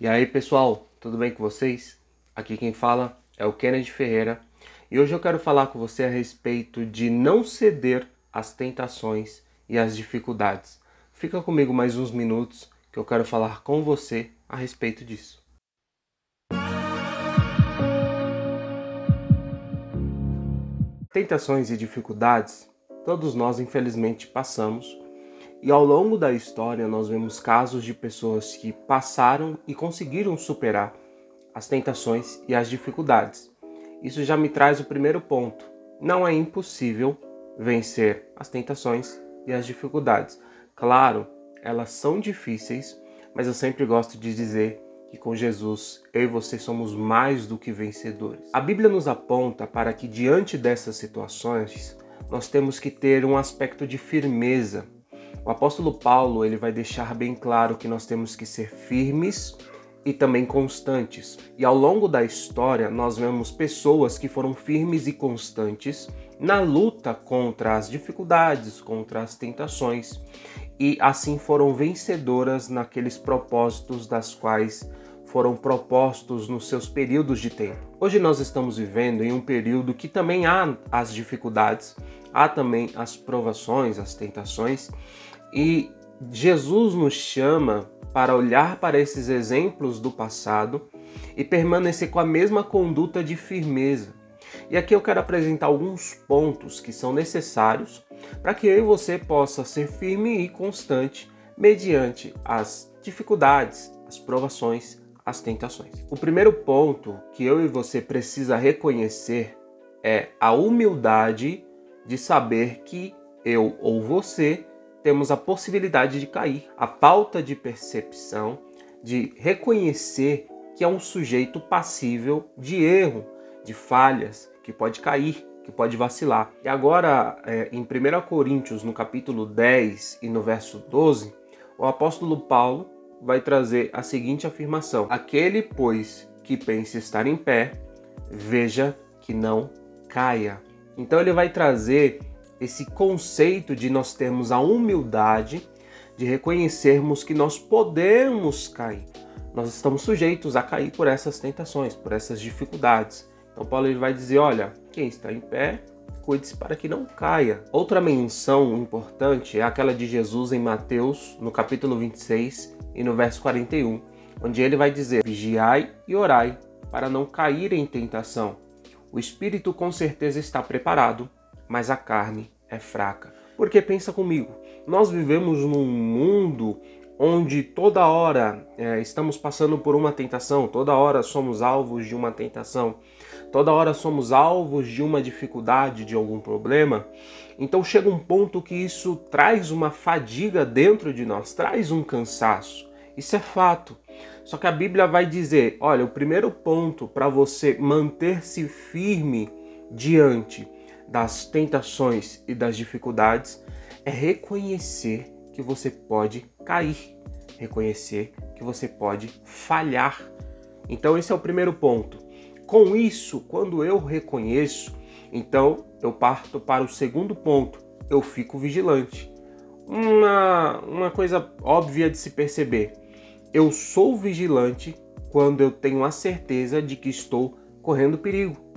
E aí, pessoal, tudo bem com vocês? Aqui quem fala é o Kennedy Ferreira e hoje eu quero falar com você a respeito de não ceder às tentações e às dificuldades. Fica comigo mais uns minutos que eu quero falar com você a respeito disso. Tentações e dificuldades, todos nós infelizmente passamos e ao longo da história, nós vemos casos de pessoas que passaram e conseguiram superar as tentações e as dificuldades. Isso já me traz o primeiro ponto. Não é impossível vencer as tentações e as dificuldades. Claro, elas são difíceis, mas eu sempre gosto de dizer que com Jesus eu e você somos mais do que vencedores. A Bíblia nos aponta para que diante dessas situações nós temos que ter um aspecto de firmeza o apóstolo Paulo ele vai deixar bem claro que nós temos que ser firmes e também constantes. E ao longo da história, nós vemos pessoas que foram firmes e constantes na luta contra as dificuldades, contra as tentações, e assim foram vencedoras naqueles propósitos das quais foram propostos nos seus períodos de tempo. Hoje nós estamos vivendo em um período que também há as dificuldades, há também as provações, as tentações, e Jesus nos chama para olhar para esses exemplos do passado e permanecer com a mesma conduta de firmeza. E aqui eu quero apresentar alguns pontos que são necessários para que eu e você possa ser firme e constante mediante as dificuldades, as provações, as tentações. O primeiro ponto que eu e você precisa reconhecer é a humildade de saber que eu ou você temos a possibilidade de cair. A falta de percepção, de reconhecer que é um sujeito passível de erro, de falhas, que pode cair, que pode vacilar. E agora, é, em 1 Coríntios, no capítulo 10 e no verso 12, o apóstolo Paulo vai trazer a seguinte afirmação: Aquele, pois, que pensa estar em pé, veja que não caia. Então ele vai trazer esse conceito de nós termos a humildade de reconhecermos que nós podemos cair. Nós estamos sujeitos a cair por essas tentações, por essas dificuldades. Então Paulo ele vai dizer, olha, quem está em pé, cuide-se para que não caia. Outra menção importante é aquela de Jesus em Mateus, no capítulo 26 e no verso 41, onde ele vai dizer: Vigiai e orai para não cair em tentação. O espírito com certeza está preparado, mas a carne é fraca. Porque pensa comigo, nós vivemos num mundo onde toda hora é, estamos passando por uma tentação, toda hora somos alvos de uma tentação, toda hora somos alvos de uma dificuldade, de algum problema. Então chega um ponto que isso traz uma fadiga dentro de nós, traz um cansaço. Isso é fato. Só que a Bíblia vai dizer: olha, o primeiro ponto para você manter-se firme diante das tentações e das dificuldades é reconhecer que você pode cair, reconhecer que você pode falhar. Então, esse é o primeiro ponto. Com isso, quando eu reconheço, então eu parto para o segundo ponto, eu fico vigilante. Uma, uma coisa óbvia de se perceber: eu sou vigilante quando eu tenho a certeza de que estou correndo perigo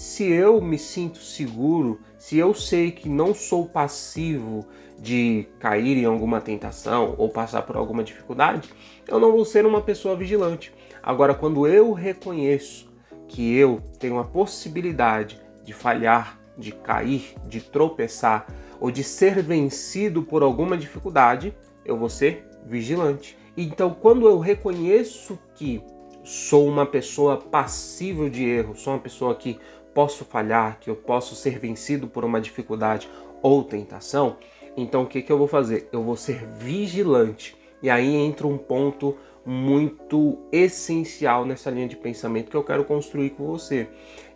se eu me sinto seguro, se eu sei que não sou passivo de cair em alguma tentação ou passar por alguma dificuldade, eu não vou ser uma pessoa vigilante. Agora, quando eu reconheço que eu tenho a possibilidade de falhar, de cair, de tropeçar ou de ser vencido por alguma dificuldade, eu vou ser vigilante. Então, quando eu reconheço que sou uma pessoa passível de erro, sou uma pessoa que posso falhar, que eu posso ser vencido por uma dificuldade ou tentação, então o que, que eu vou fazer? Eu vou ser vigilante. E aí entra um ponto muito essencial nessa linha de pensamento que eu quero construir com você.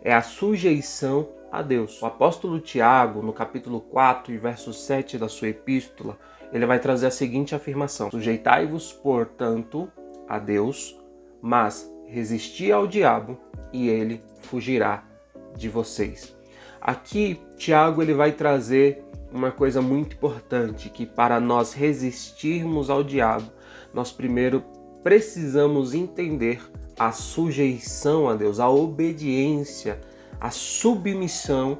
É a sujeição a Deus. O apóstolo Tiago, no capítulo 4 e verso 7 da sua epístola, ele vai trazer a seguinte afirmação: Sujeitai-vos, portanto, a Deus, mas resisti ao diabo e ele fugirá de vocês. Aqui, Tiago ele vai trazer uma coisa muito importante, que para nós resistirmos ao diabo, nós primeiro precisamos entender a sujeição a Deus, a obediência, a submissão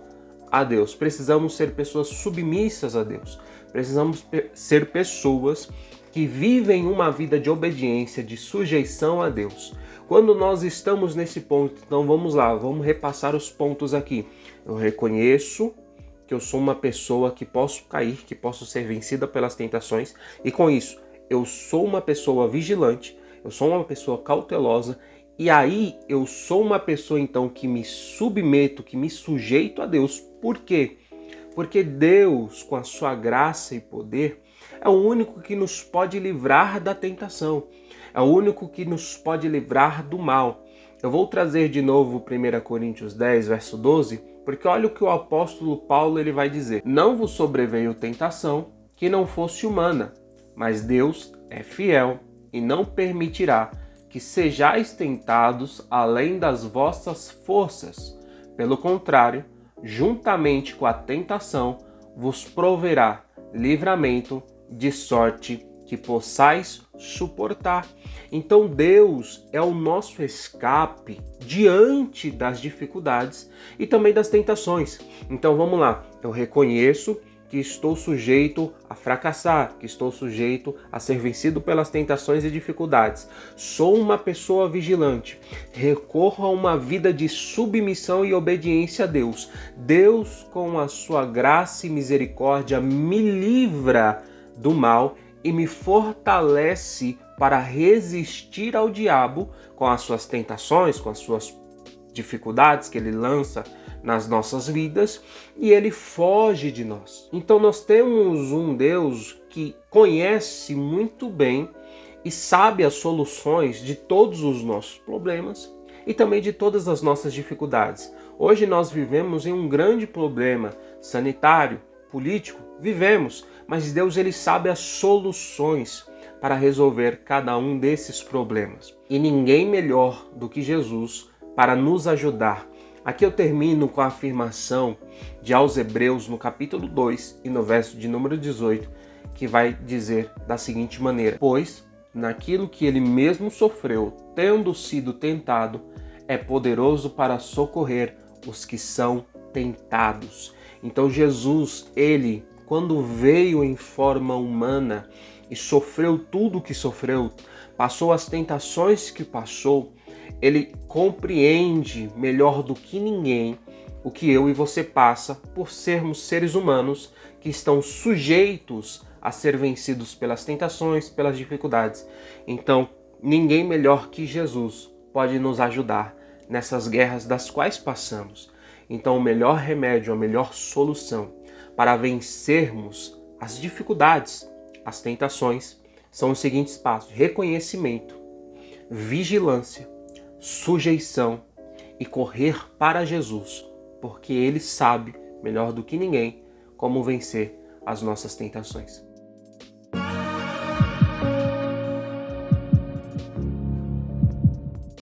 a Deus. Precisamos ser pessoas submissas a Deus. Precisamos ser pessoas que vivem uma vida de obediência, de sujeição a Deus. Quando nós estamos nesse ponto, então vamos lá, vamos repassar os pontos aqui. Eu reconheço que eu sou uma pessoa que posso cair, que posso ser vencida pelas tentações, e com isso, eu sou uma pessoa vigilante, eu sou uma pessoa cautelosa, e aí eu sou uma pessoa então que me submeto, que me sujeito a Deus. Por quê? Porque Deus, com a sua graça e poder, é o único que nos pode livrar da tentação é o único que nos pode livrar do mal. Eu vou trazer de novo 1 Coríntios 10, verso 12, porque olha o que o apóstolo Paulo ele vai dizer: Não vos sobreveio tentação que não fosse humana, mas Deus é fiel e não permitirá que sejais tentados além das vossas forças. Pelo contrário, juntamente com a tentação, vos proverá livramento de sorte que possais suportar. Então Deus é o nosso escape diante das dificuldades e também das tentações. Então vamos lá, eu reconheço que estou sujeito a fracassar, que estou sujeito a ser vencido pelas tentações e dificuldades. Sou uma pessoa vigilante. Recorro a uma vida de submissão e obediência a Deus. Deus, com a sua graça e misericórdia, me livra do mal e me fortalece para resistir ao diabo com as suas tentações, com as suas dificuldades que ele lança nas nossas vidas e ele foge de nós. Então nós temos um Deus que conhece muito bem e sabe as soluções de todos os nossos problemas e também de todas as nossas dificuldades. Hoje nós vivemos em um grande problema sanitário, político, vivemos, mas Deus ele sabe as soluções para resolver cada um desses problemas. E ninguém melhor do que Jesus para nos ajudar. Aqui eu termino com a afirmação de aos Hebreus no capítulo 2 e no verso de número 18, que vai dizer da seguinte maneira: Pois naquilo que ele mesmo sofreu, tendo sido tentado, é poderoso para socorrer os que são tentados. Então Jesus, ele quando veio em forma humana e sofreu tudo o que sofreu, passou as tentações que passou, ele compreende melhor do que ninguém o que eu e você passa por sermos seres humanos que estão sujeitos a ser vencidos pelas tentações, pelas dificuldades. Então, ninguém melhor que Jesus pode nos ajudar nessas guerras das quais passamos. Então, o melhor remédio, a melhor solução para vencermos as dificuldades, as tentações, são os seguintes passos: reconhecimento, vigilância, sujeição e correr para Jesus, porque Ele sabe melhor do que ninguém como vencer as nossas tentações.